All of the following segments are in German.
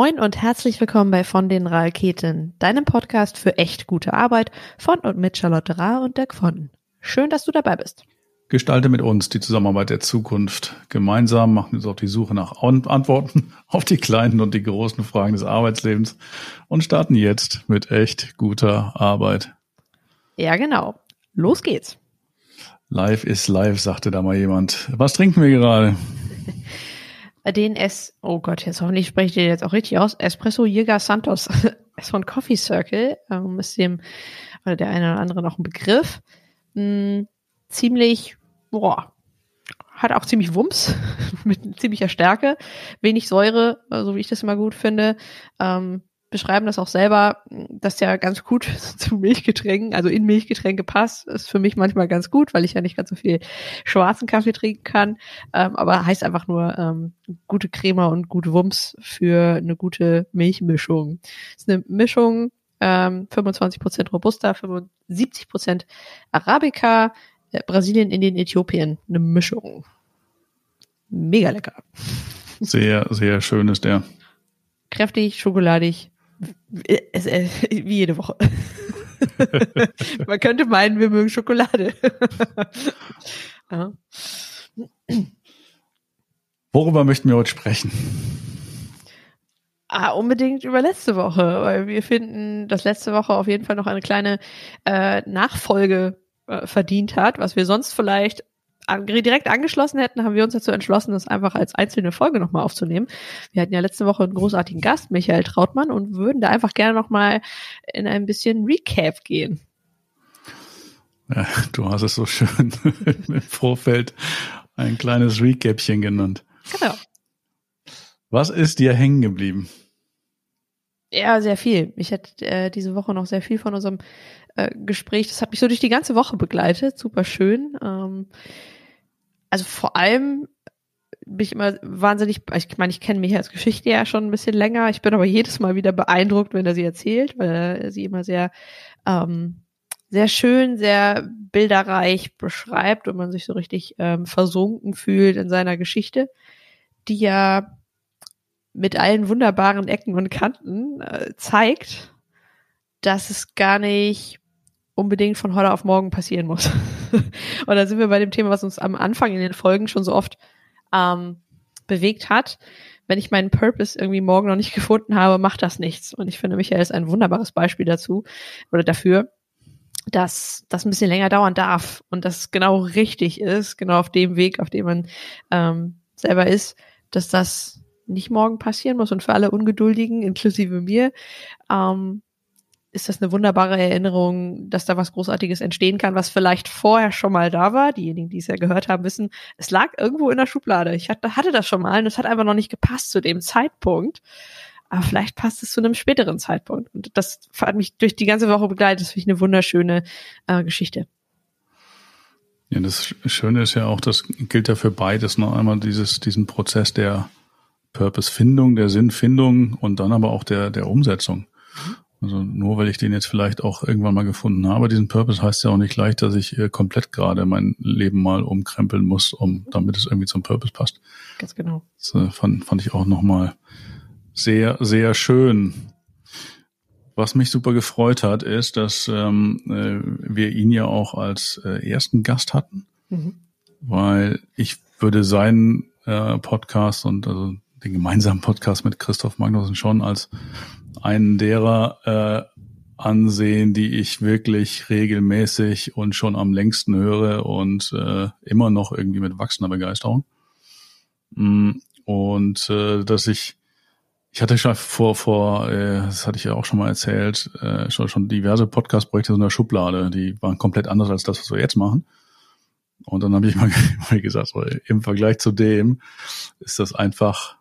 Moin und herzlich willkommen bei Von den Raketen, deinem Podcast für echt gute Arbeit von und mit Charlotte Ra und Dirk von. Schön, dass du dabei bist. Gestalte mit uns die Zusammenarbeit der Zukunft. Gemeinsam machen wir uns auf die Suche nach Antworten auf die kleinen und die großen Fragen des Arbeitslebens und starten jetzt mit echt guter Arbeit. Ja, genau. Los geht's. Live ist live, sagte da mal jemand. Was trinken wir gerade? den S, oh Gott, jetzt hoffentlich spreche ich den jetzt auch richtig aus, Espresso Jäger Santos ist von Coffee Circle, ähm, ist dem, oder der eine oder andere noch ein Begriff, hm, ziemlich, boah, hat auch ziemlich Wumms, mit ziemlicher Stärke, wenig Säure, so wie ich das immer gut finde, ähm, beschreiben das auch selber, dass ja ganz gut zu Milchgetränken, also in Milchgetränke passt, ist für mich manchmal ganz gut, weil ich ja nicht ganz so viel schwarzen Kaffee trinken kann, ähm, aber heißt einfach nur ähm, gute Crema und gute Wumms für eine gute Milchmischung. ist eine Mischung, ähm, 25% Robusta, 75% Arabica, äh, Brasilien, Indien, Äthiopien, eine Mischung. Mega lecker. Sehr, sehr schön ist der. Kräftig, schokoladig, wie jede Woche. Man könnte meinen, wir mögen Schokolade. ja. Worüber möchten wir heute sprechen? Ah, unbedingt über letzte Woche, weil wir finden, dass letzte Woche auf jeden Fall noch eine kleine äh, Nachfolge äh, verdient hat, was wir sonst vielleicht direkt angeschlossen hätten, haben wir uns dazu entschlossen, das einfach als einzelne Folge nochmal aufzunehmen. Wir hatten ja letzte Woche einen großartigen Gast, Michael Trautmann, und würden da einfach gerne nochmal in ein bisschen Recap gehen. Ja, du hast es so schön im Vorfeld ein kleines Recapchen genannt. Genau. Was ist dir hängen geblieben? Ja, sehr viel. Ich hatte äh, diese Woche noch sehr viel von unserem äh, Gespräch. Das hat mich so durch die ganze Woche begleitet. Super schön. Ähm, also vor allem bin ich immer wahnsinnig, ich meine, ich kenne mich als Geschichte ja schon ein bisschen länger. Ich bin aber jedes Mal wieder beeindruckt, wenn er sie erzählt, weil er sie immer sehr, ähm, sehr schön, sehr bilderreich beschreibt und man sich so richtig ähm, versunken fühlt in seiner Geschichte, die ja mit allen wunderbaren Ecken und Kanten äh, zeigt, dass es gar nicht unbedingt von heute auf morgen passieren muss. und da sind wir bei dem Thema, was uns am Anfang in den Folgen schon so oft ähm, bewegt hat. Wenn ich meinen Purpose irgendwie morgen noch nicht gefunden habe, macht das nichts. Und ich finde, Michael ist ein wunderbares Beispiel dazu oder dafür, dass das ein bisschen länger dauern darf und dass genau richtig ist, genau auf dem Weg, auf dem man ähm, selber ist, dass das nicht morgen passieren muss und für alle Ungeduldigen, inklusive mir, ähm, ist das eine wunderbare Erinnerung, dass da was Großartiges entstehen kann, was vielleicht vorher schon mal da war. Diejenigen, die es ja gehört haben, wissen, es lag irgendwo in der Schublade. Ich hatte, hatte das schon mal und es hat einfach noch nicht gepasst zu dem Zeitpunkt. Aber vielleicht passt es zu einem späteren Zeitpunkt. Und das hat mich durch die ganze Woche begleitet. Das finde ich eine wunderschöne äh, Geschichte. Ja, das Schöne ist ja auch, das gilt ja für beides. Noch einmal dieses, diesen Prozess der Purpose-Findung, der Sinnfindung und dann aber auch der, der Umsetzung. Also nur weil ich den jetzt vielleicht auch irgendwann mal gefunden habe, diesen Purpose heißt ja auch nicht gleich, dass ich äh, komplett gerade mein Leben mal umkrempeln muss, um damit es irgendwie zum Purpose passt. Ganz genau. Das äh, fand, fand ich auch nochmal sehr, sehr schön. Was mich super gefreut hat, ist, dass ähm, äh, wir ihn ja auch als äh, ersten Gast hatten, mhm. weil ich würde seinen äh, Podcast und also den gemeinsamen Podcast mit Christoph Magnussen schon als einen derer äh, ansehen, die ich wirklich regelmäßig und schon am längsten höre und äh, immer noch irgendwie mit wachsender Begeisterung. Mm, und äh, dass ich, ich hatte schon vor, vor, äh, das hatte ich ja auch schon mal erzählt, äh, schon, schon diverse Podcast-Projekte in der Schublade, die waren komplett anders als das, was wir jetzt machen. Und dann habe ich mal, mal gesagt, so, im Vergleich zu dem ist das einfach,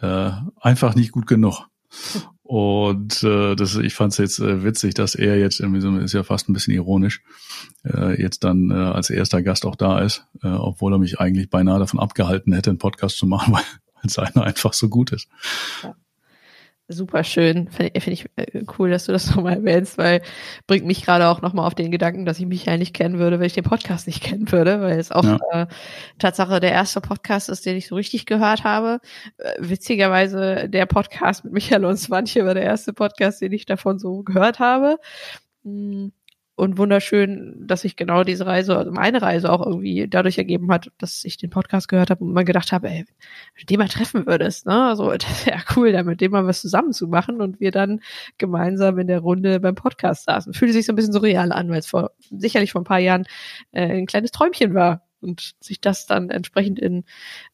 äh, einfach nicht gut genug. Und äh, das, ich fand es jetzt äh, witzig, dass er jetzt irgendwie so ist ja fast ein bisschen ironisch, äh, jetzt dann äh, als erster Gast auch da ist, äh, obwohl er mich eigentlich beinahe davon abgehalten hätte, einen Podcast zu machen, weil, seiner einfach so gut ist. Ja. Super schön. Finde find ich äh, cool, dass du das nochmal erwähnst, weil bringt mich gerade auch nochmal auf den Gedanken, dass ich mich ja nicht kennen würde, wenn ich den Podcast nicht kennen würde, weil es auch ja. äh, Tatsache der erste Podcast ist, den ich so richtig gehört habe. Äh, witzigerweise der Podcast mit Michael und Swantje war der erste Podcast, den ich davon so gehört habe. Hm und wunderschön, dass sich genau diese Reise, also meine Reise auch irgendwie dadurch ergeben hat, dass ich den Podcast gehört habe und mal gedacht habe, ey, wenn du den mal treffen würdest, ne, also das wäre cool, da mit dem mal was zusammen zu machen und wir dann gemeinsam in der Runde beim Podcast saßen. Fühlte sich so ein bisschen surreal an, weil es vor sicherlich vor ein paar Jahren äh, ein kleines Träumchen war und sich das dann entsprechend in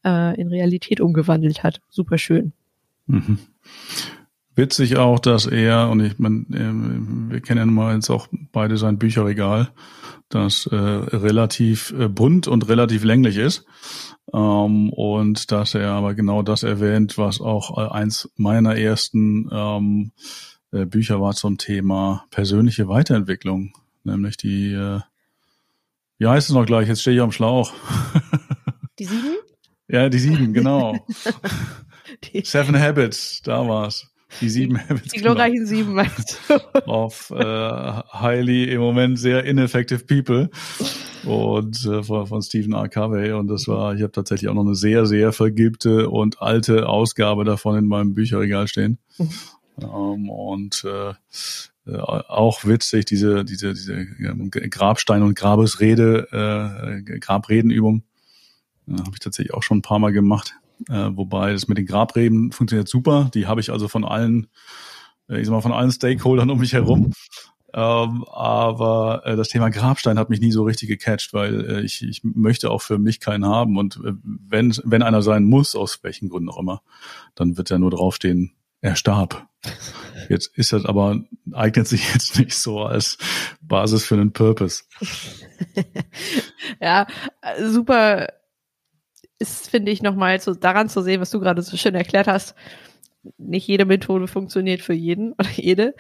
äh, in Realität umgewandelt hat. Super schön. Mhm. Witzig auch, dass er, und ich meine, ähm, wir kennen ja nun mal jetzt auch beide sein Bücherregal, das äh, relativ äh, bunt und relativ länglich ist. Ähm, und dass er aber genau das erwähnt, was auch äh, eins meiner ersten ähm, äh, Bücher war zum Thema persönliche Weiterentwicklung, nämlich die, äh, wie heißt es noch gleich? Jetzt stehe ich am Schlauch. Die sieben? Ja, die sieben, genau. die Seven Habits, da war's. Die sieben Habits. Die glorreichen genau. sieben meinst du? Auf äh, highly im Moment sehr ineffective people und äh, von, von Stephen R. Covey und das war, ich habe tatsächlich auch noch eine sehr sehr vergilbte und alte Ausgabe davon in meinem Bücherregal stehen mhm. ähm, und äh, äh, auch witzig diese diese diese Grabstein und Grabesrede äh, Grabredenübung habe ich tatsächlich auch schon ein paar Mal gemacht äh, wobei das mit den Grabreben funktioniert super. Die habe ich also von allen, äh, ich sag mal, von allen Stakeholdern um mich herum. Ähm, aber äh, das Thema Grabstein hat mich nie so richtig gecatcht, weil äh, ich, ich möchte auch für mich keinen haben. Und äh, wenn, wenn einer sein muss, aus welchen Gründen auch immer, dann wird ja nur draufstehen, er starb. Jetzt ist das aber, eignet sich jetzt nicht so als Basis für einen Purpose. ja, super ist, finde ich, nochmal so daran zu sehen, was du gerade so schön erklärt hast. Nicht jede Methode funktioniert für jeden oder jede.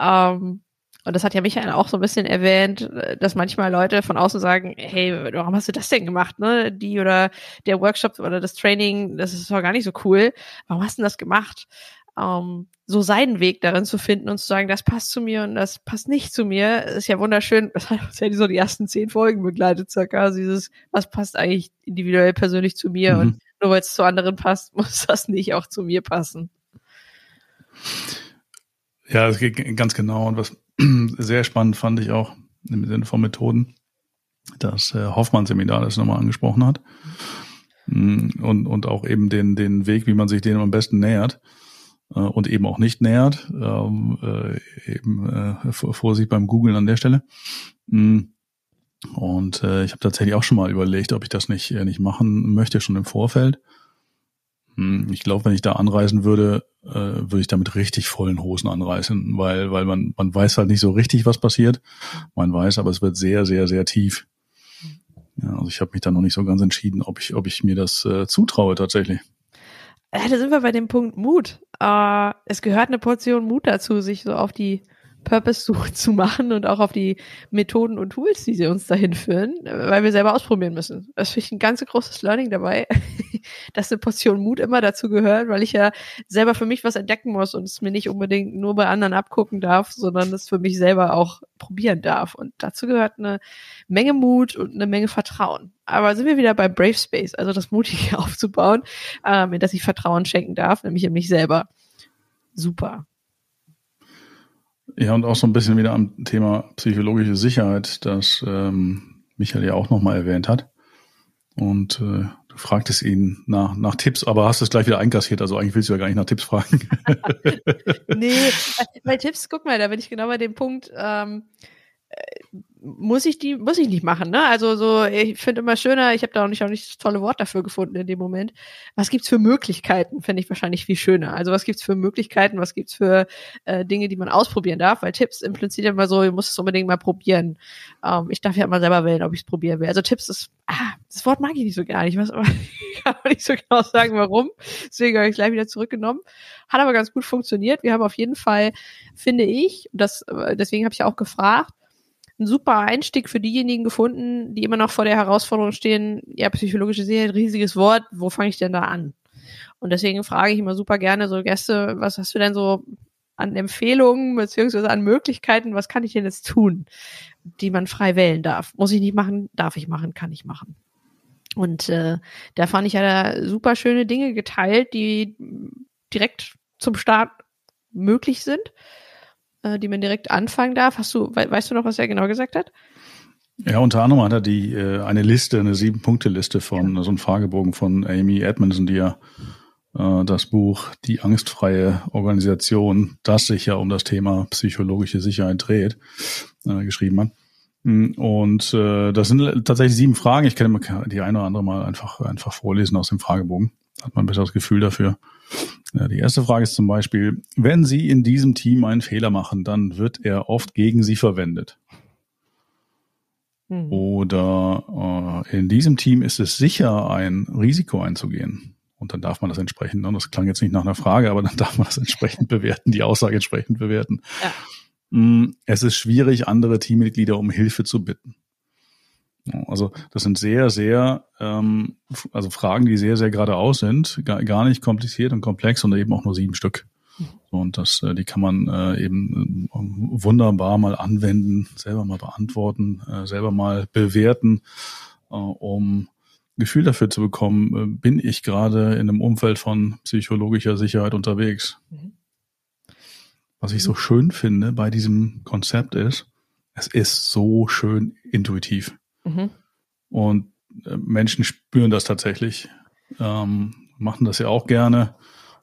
Ähm, und das hat ja Michael auch so ein bisschen erwähnt, dass manchmal Leute von außen sagen, hey, warum hast du das denn gemacht, ne? Die oder der Workshop oder das Training, das ist doch gar nicht so cool. Warum hast du denn das gemacht? Ähm, so seinen Weg darin zu finden und zu sagen, das passt zu mir und das passt nicht zu mir, ist ja wunderschön. Das hat uns ja so die ersten zehn Folgen begleitet, circa. Also dieses, was passt eigentlich individuell persönlich zu mir mhm. und nur weil es zu anderen passt, muss das nicht auch zu mir passen. Ja, das geht ganz genau. Und was sehr spannend fand ich auch im Sinne von Methoden, dass äh, Hoffmann-Seminar das nochmal angesprochen hat. Mm, und, und auch eben den, den Weg, wie man sich dem am besten nähert äh, und eben auch nicht nähert. Ähm, äh, eben äh, Vorsicht beim Googlen an der Stelle. Mm. Und äh, ich habe tatsächlich auch schon mal überlegt, ob ich das nicht, äh, nicht machen möchte, schon im Vorfeld. Mm. Ich glaube, wenn ich da anreisen würde, äh, würde ich damit richtig vollen Hosen anreißen, weil, weil man, man weiß halt nicht so richtig, was passiert. Man weiß, aber es wird sehr, sehr, sehr tief. Ja, also ich habe mich da noch nicht so ganz entschieden, ob ich, ob ich mir das äh, zutraue tatsächlich. Ja, da sind wir bei dem Punkt Mut. Äh, es gehört eine Portion Mut dazu, sich so auf die Purpose-Suche zu machen und auch auf die Methoden und Tools, die sie uns dahin führen, weil wir selber ausprobieren müssen. Das finde ich ein ganz großes Learning dabei, dass eine Portion Mut immer dazu gehört, weil ich ja selber für mich was entdecken muss und es mir nicht unbedingt nur bei anderen abgucken darf, sondern es für mich selber auch probieren darf. Und dazu gehört eine Menge Mut und eine Menge Vertrauen. Aber sind wir wieder bei Brave Space, also das Mutige aufzubauen, ähm, in das ich Vertrauen schenken darf, nämlich in mich selber. Super. Ja, und auch so ein bisschen wieder am Thema psychologische Sicherheit, das ähm, Michael ja auch nochmal erwähnt hat. Und äh, du fragtest ihn nach, nach Tipps, aber hast es gleich wieder einkassiert, also eigentlich willst du ja gar nicht nach Tipps fragen. nee, bei Tipps, guck mal, da bin ich genau bei dem Punkt, ähm, muss ich die, muss ich nicht machen, ne? Also so, ich finde immer schöner, ich habe da auch nicht auch nicht das tolle Wort dafür gefunden in dem Moment. Was gibt's für Möglichkeiten, finde ich wahrscheinlich viel schöner. Also was gibt's für Möglichkeiten, was gibt's für äh, Dinge, die man ausprobieren darf, weil Tipps im Prinzip immer so, ich muss es unbedingt mal probieren. Ähm, ich darf ja mal selber wählen, ob ich es probieren will. Also Tipps ist, ah, das Wort mag ich nicht so gar nicht. Ich weiß aber, kann aber nicht so genau sagen, warum. Deswegen habe ich gleich wieder zurückgenommen. Hat aber ganz gut funktioniert. Wir haben auf jeden Fall, finde ich, das, äh, deswegen habe ich auch gefragt, ein super Einstieg für diejenigen gefunden, die immer noch vor der Herausforderung stehen, ja, psychologische Sicherheit, riesiges Wort, wo fange ich denn da an? Und deswegen frage ich immer super gerne so Gäste, was hast du denn so an Empfehlungen beziehungsweise an Möglichkeiten, was kann ich denn jetzt tun, die man frei wählen darf? Muss ich nicht machen, darf ich machen, kann ich machen. Und äh, da fand ich ja da super schöne Dinge geteilt, die direkt zum Start möglich sind, äh, die man direkt anfangen darf. Hast du, we weißt du noch, was er genau gesagt hat? Ja, unter anderem hat er die äh, eine Liste, eine sieben-Punkte-Liste von, ja. so ein Fragebogen von Amy Edmondson, die ja äh, das Buch Die angstfreie Organisation, das sich ja um das Thema psychologische Sicherheit dreht, äh, geschrieben hat. Mm, und äh, das sind tatsächlich sieben Fragen. Ich kann die eine oder andere mal einfach, einfach vorlesen aus dem Fragebogen. Hat man ein besseres Gefühl dafür. Ja, die erste Frage ist zum Beispiel, wenn Sie in diesem Team einen Fehler machen, dann wird er oft gegen Sie verwendet. Mhm. Oder äh, in diesem Team ist es sicher, ein Risiko einzugehen. Und dann darf man das entsprechend, ne, das klang jetzt nicht nach einer Frage, aber dann darf man das entsprechend bewerten, die Aussage entsprechend bewerten. Ja. Mm, es ist schwierig, andere Teammitglieder um Hilfe zu bitten. Also das sind sehr, sehr, ähm, also Fragen, die sehr, sehr geradeaus sind, gar, gar nicht kompliziert und komplex und eben auch nur sieben Stück. Und das, äh, die kann man äh, eben äh, wunderbar mal anwenden, selber mal beantworten, äh, selber mal bewerten, äh, um Gefühl dafür zu bekommen, äh, bin ich gerade in einem Umfeld von psychologischer Sicherheit unterwegs. Mhm. Was ich so schön finde bei diesem Konzept ist, es ist so schön intuitiv. Mhm. Und Menschen spüren das tatsächlich, ähm, machen das ja auch gerne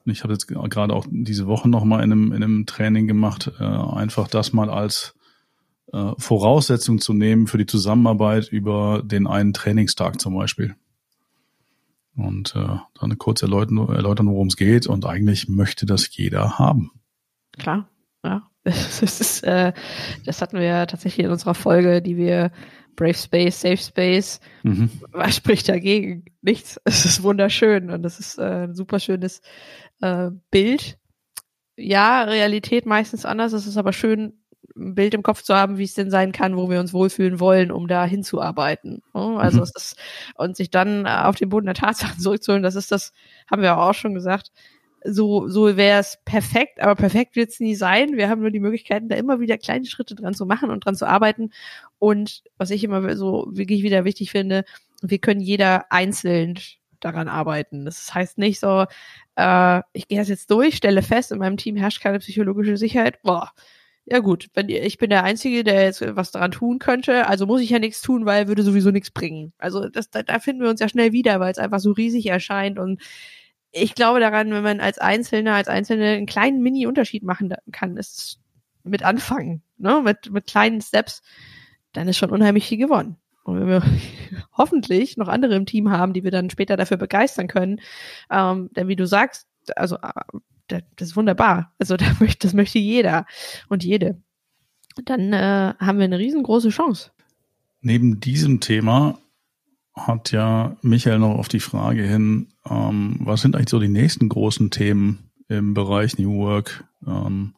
und ich habe jetzt gerade auch diese Woche nochmal in einem, in einem Training gemacht, äh, einfach das mal als äh, Voraussetzung zu nehmen für die Zusammenarbeit über den einen Trainingstag zum Beispiel. Und äh, dann kurz erläutern, erläutern worum es geht. Und eigentlich möchte das jeder haben. Klar, ja. Das, ist, äh, das hatten wir ja tatsächlich in unserer Folge, die wir Brave Space, Safe Space. Mhm. Was spricht dagegen? Nichts. Es ist wunderschön und es ist äh, ein super schönes äh, Bild. Ja, Realität meistens anders. Es ist aber schön, ein Bild im Kopf zu haben, wie es denn sein kann, wo wir uns wohlfühlen wollen, um da hinzuarbeiten. Also mhm. es ist, und sich dann auf den Boden der Tatsachen zurückzuholen, das ist das, haben wir auch schon gesagt, so, so wäre es perfekt, aber perfekt wird es nie sein. Wir haben nur die Möglichkeiten, da immer wieder kleine Schritte dran zu machen und dran zu arbeiten. Und was ich immer so wirklich wieder wichtig finde, wir können jeder einzeln daran arbeiten. Das heißt nicht so, äh, ich gehe das jetzt durch, stelle fest, in meinem Team herrscht keine psychologische Sicherheit. Boah, ja gut, wenn ich bin der Einzige, der jetzt was daran tun könnte, also muss ich ja nichts tun, weil würde sowieso nichts bringen. Also das, da, da finden wir uns ja schnell wieder, weil es einfach so riesig erscheint und ich glaube daran, wenn man als Einzelner, als Einzelne einen kleinen Mini-Unterschied machen kann, ist mit anfangen, ne, mit, mit kleinen Steps, dann ist schon unheimlich viel gewonnen. Und wenn wir hoffentlich noch andere im Team haben, die wir dann später dafür begeistern können, ähm, denn wie du sagst, also äh, das ist wunderbar. Also das möchte jeder und jede. Dann äh, haben wir eine riesengroße Chance. Neben diesem Thema hat ja Michael noch auf die Frage hin, ähm, was sind eigentlich so die nächsten großen Themen im Bereich New Work? Ähm,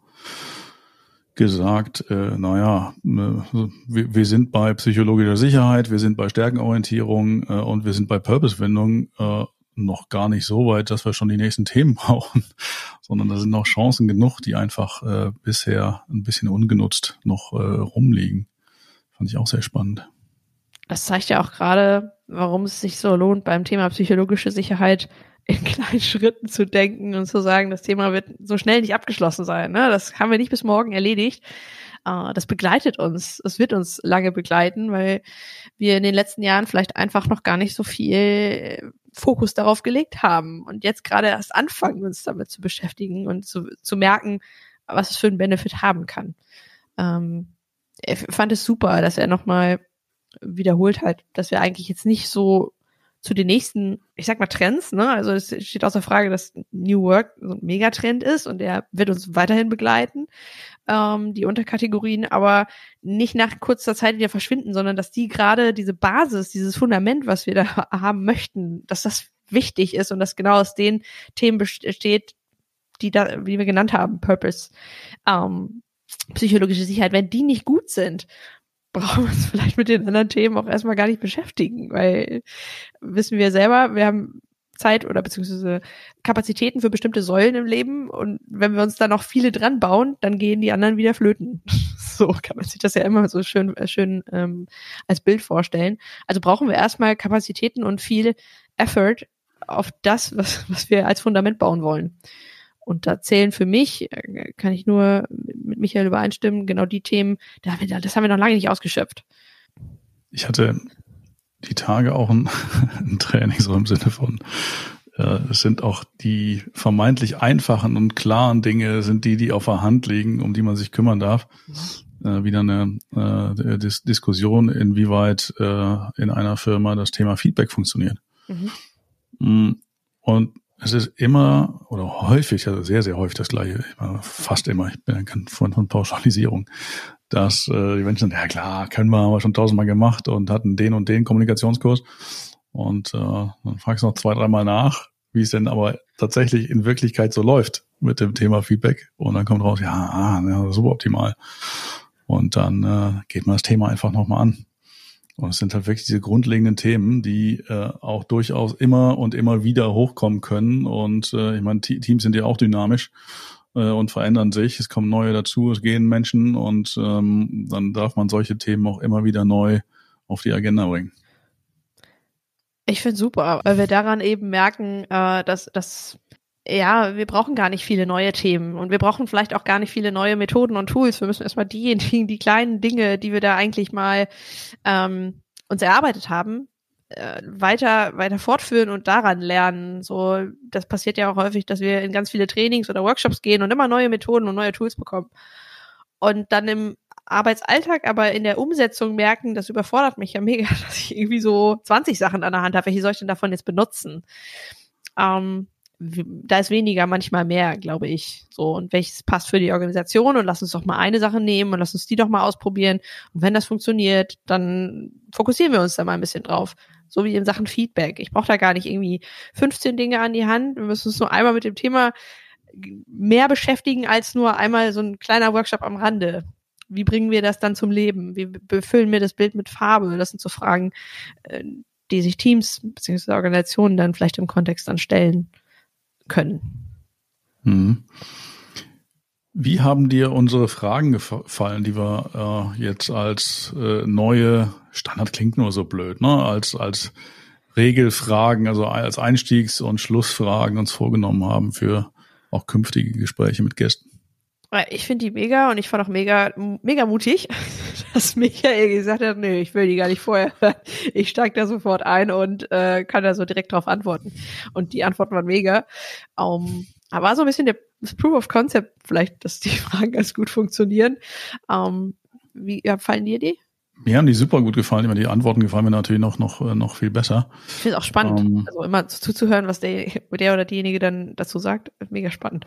gesagt, äh, naja, ne, wir, wir sind bei psychologischer Sicherheit, wir sind bei Stärkenorientierung äh, und wir sind bei Purpose-Findung äh, noch gar nicht so weit, dass wir schon die nächsten Themen brauchen, sondern da sind noch Chancen genug, die einfach äh, bisher ein bisschen ungenutzt noch äh, rumliegen. Fand ich auch sehr spannend. Das zeigt ja auch gerade, warum es sich so lohnt, beim Thema psychologische Sicherheit in kleinen Schritten zu denken und zu sagen, das Thema wird so schnell nicht abgeschlossen sein. Ne? Das haben wir nicht bis morgen erledigt. Uh, das begleitet uns. Es wird uns lange begleiten, weil wir in den letzten Jahren vielleicht einfach noch gar nicht so viel Fokus darauf gelegt haben und jetzt gerade erst anfangen, uns damit zu beschäftigen und zu, zu merken, was es für einen Benefit haben kann. Ähm, ich fand es super, dass er nochmal wiederholt hat, dass wir eigentlich jetzt nicht so zu den nächsten, ich sag mal, Trends, ne? Also es steht außer Frage, dass New Work so ein Megatrend ist und der wird uns weiterhin begleiten, ähm, die Unterkategorien, aber nicht nach kurzer Zeit wieder verschwinden, sondern dass die gerade diese Basis, dieses Fundament, was wir da haben möchten, dass das wichtig ist und dass genau aus den Themen besteht, die da, wie wir genannt haben, Purpose, ähm, psychologische Sicherheit, wenn die nicht gut sind, brauchen wir uns vielleicht mit den anderen Themen auch erstmal gar nicht beschäftigen, weil wissen wir selber, wir haben Zeit oder beziehungsweise Kapazitäten für bestimmte Säulen im Leben. Und wenn wir uns da noch viele dran bauen, dann gehen die anderen wieder flöten. so kann man sich das ja immer so schön, äh, schön ähm, als Bild vorstellen. Also brauchen wir erstmal Kapazitäten und viel Effort auf das, was, was wir als Fundament bauen wollen. Und da zählen für mich, äh, kann ich nur mit Michael übereinstimmen, genau die Themen, das haben wir noch lange nicht ausgeschöpft. Ich hatte die Tage auch ein, ein Training, so im Sinne von, äh, es sind auch die vermeintlich einfachen und klaren Dinge, sind die, die auf der Hand liegen, um die man sich kümmern darf. Äh, wieder eine äh, Dis Diskussion, inwieweit äh, in einer Firma das Thema Feedback funktioniert. Mhm. Mm, und es ist immer oder häufig, also sehr, sehr häufig das gleiche, fast immer, ich bin kein Freund von Pauschalisierung, dass äh, die Menschen, ja klar, können wir, haben wir schon tausendmal gemacht und hatten den und den Kommunikationskurs. Und äh, dann fragst du noch zwei, dreimal nach, wie es denn aber tatsächlich in Wirklichkeit so läuft mit dem Thema Feedback. Und dann kommt raus, ja, ah, ja super optimal. Und dann äh, geht man das Thema einfach nochmal an. Und es sind halt wirklich diese grundlegenden Themen, die äh, auch durchaus immer und immer wieder hochkommen können. Und äh, ich meine, Teams sind ja auch dynamisch äh, und verändern sich. Es kommen neue dazu, es gehen Menschen und ähm, dann darf man solche Themen auch immer wieder neu auf die Agenda bringen. Ich finde super, weil wir daran eben merken, äh, dass, dass ja, wir brauchen gar nicht viele neue Themen und wir brauchen vielleicht auch gar nicht viele neue Methoden und Tools. Wir müssen erstmal diejenigen, die kleinen Dinge, die wir da eigentlich mal ähm, uns erarbeitet haben, äh, weiter, weiter fortführen und daran lernen. So, das passiert ja auch häufig, dass wir in ganz viele Trainings oder Workshops gehen und immer neue Methoden und neue Tools bekommen. Und dann im Arbeitsalltag, aber in der Umsetzung merken, das überfordert mich ja mega, dass ich irgendwie so 20 Sachen an der Hand habe. Welche soll ich denn davon jetzt benutzen? Ähm, da ist weniger manchmal mehr, glaube ich. So, und welches passt für die Organisation und lass uns doch mal eine Sache nehmen und lass uns die doch mal ausprobieren. Und wenn das funktioniert, dann fokussieren wir uns da mal ein bisschen drauf. So wie in Sachen Feedback. Ich brauche da gar nicht irgendwie 15 Dinge an die Hand. Wir müssen uns nur einmal mit dem Thema mehr beschäftigen als nur einmal so ein kleiner Workshop am Rande. Wie bringen wir das dann zum Leben? Wie befüllen wir das Bild mit Farbe? Das sind so Fragen, äh, die sich Teams bzw. Organisationen dann vielleicht im Kontext dann stellen können. Mhm. Wie haben dir unsere Fragen gefallen, die wir äh, jetzt als äh, neue Standard klingt nur so blöd, ne? Als als Regelfragen, also als Einstiegs- und Schlussfragen uns vorgenommen haben für auch künftige Gespräche mit Gästen. Ich finde die mega und ich fand auch mega, mega mutig, dass Michael gesagt hat, nee, ich will die gar nicht vorher. Ich steige da sofort ein und äh, kann da so direkt drauf antworten. Und die Antworten waren mega. Um, aber war so ein bisschen der Proof of Concept vielleicht, dass die Fragen ganz gut funktionieren. Um, wie ja, fallen dir die? Mir haben die super gut gefallen. Immer die Antworten gefallen mir natürlich noch, noch, noch viel besser. Ich finde es auch spannend. Um, ähm, also immer zuzuhören, was der, der oder diejenige dann dazu sagt. Mega spannend.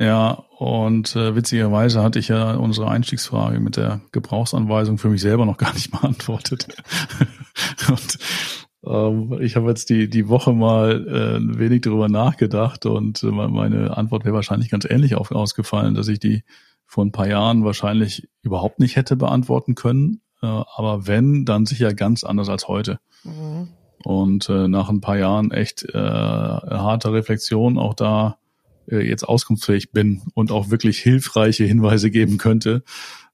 Ja, und äh, witzigerweise hatte ich ja unsere Einstiegsfrage mit der Gebrauchsanweisung für mich selber noch gar nicht beantwortet. und ähm, ich habe jetzt die, die Woche mal äh, ein wenig darüber nachgedacht und äh, meine Antwort wäre wahrscheinlich ganz ähnlich auf, ausgefallen, dass ich die vor ein paar Jahren wahrscheinlich überhaupt nicht hätte beantworten können. Äh, aber wenn, dann sicher ganz anders als heute. Mhm. Und äh, nach ein paar Jahren echt äh, harte Reflexion auch da äh, jetzt auskunftsfähig bin und auch wirklich hilfreiche Hinweise geben könnte,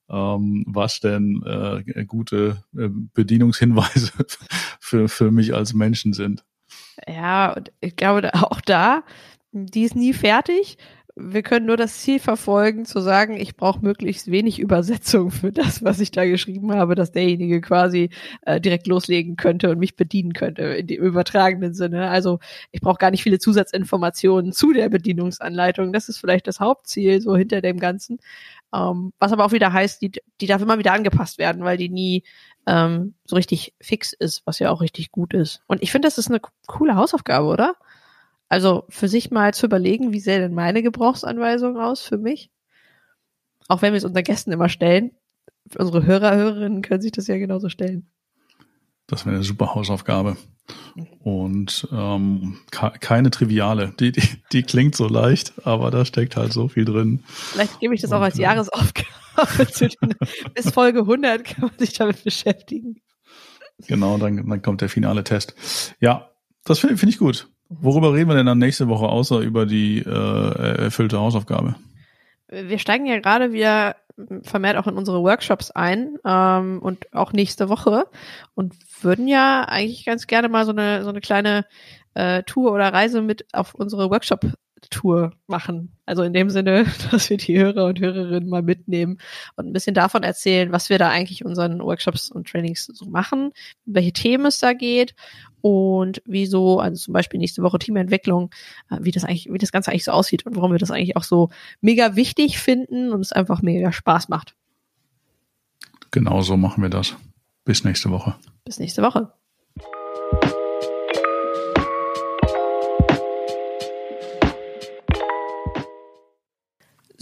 ähm, was denn äh, gute äh, Bedienungshinweise für, für mich als Menschen sind. Ja, ich glaube auch da, die ist nie fertig wir können nur das Ziel verfolgen, zu sagen, ich brauche möglichst wenig Übersetzung für das, was ich da geschrieben habe, dass derjenige quasi äh, direkt loslegen könnte und mich bedienen könnte in dem übertragenen Sinne. Also ich brauche gar nicht viele Zusatzinformationen zu der Bedienungsanleitung. Das ist vielleicht das Hauptziel so hinter dem Ganzen. Ähm, was aber auch wieder heißt, die, die darf immer wieder angepasst werden, weil die nie ähm, so richtig fix ist, was ja auch richtig gut ist. Und ich finde, das ist eine coole Hausaufgabe, oder? Also für sich mal zu überlegen, wie sähe denn meine Gebrauchsanweisung aus für mich? Auch wenn wir es unseren Gästen immer stellen. Für unsere Hörer, Hörerinnen können sich das ja genauso stellen. Das wäre eine super Hausaufgabe. Und ähm, keine triviale. Die, die, die klingt so leicht, aber da steckt halt so viel drin. Vielleicht gebe ich das Und, auch als äh, Jahresaufgabe. Bis Folge 100 kann man sich damit beschäftigen. Genau, dann, dann kommt der finale Test. Ja, das finde find ich gut. Worüber reden wir denn dann nächste Woche, außer über die äh, erfüllte Hausaufgabe? Wir steigen ja gerade wieder vermehrt auch in unsere Workshops ein ähm, und auch nächste Woche und würden ja eigentlich ganz gerne mal so eine so eine kleine äh, Tour oder Reise mit auf unsere Workshop Tour machen. Also in dem Sinne, dass wir die Hörer und Hörerinnen mal mitnehmen und ein bisschen davon erzählen, was wir da eigentlich in unseren Workshops und Trainings so machen, welche Themen es da geht und wieso, also zum Beispiel nächste Woche Teamentwicklung, äh, wie das eigentlich, wie das Ganze eigentlich so aussieht und warum wir das eigentlich auch so mega wichtig finden und es einfach mega Spaß macht. Genau so machen wir das. Bis nächste Woche. Bis nächste Woche.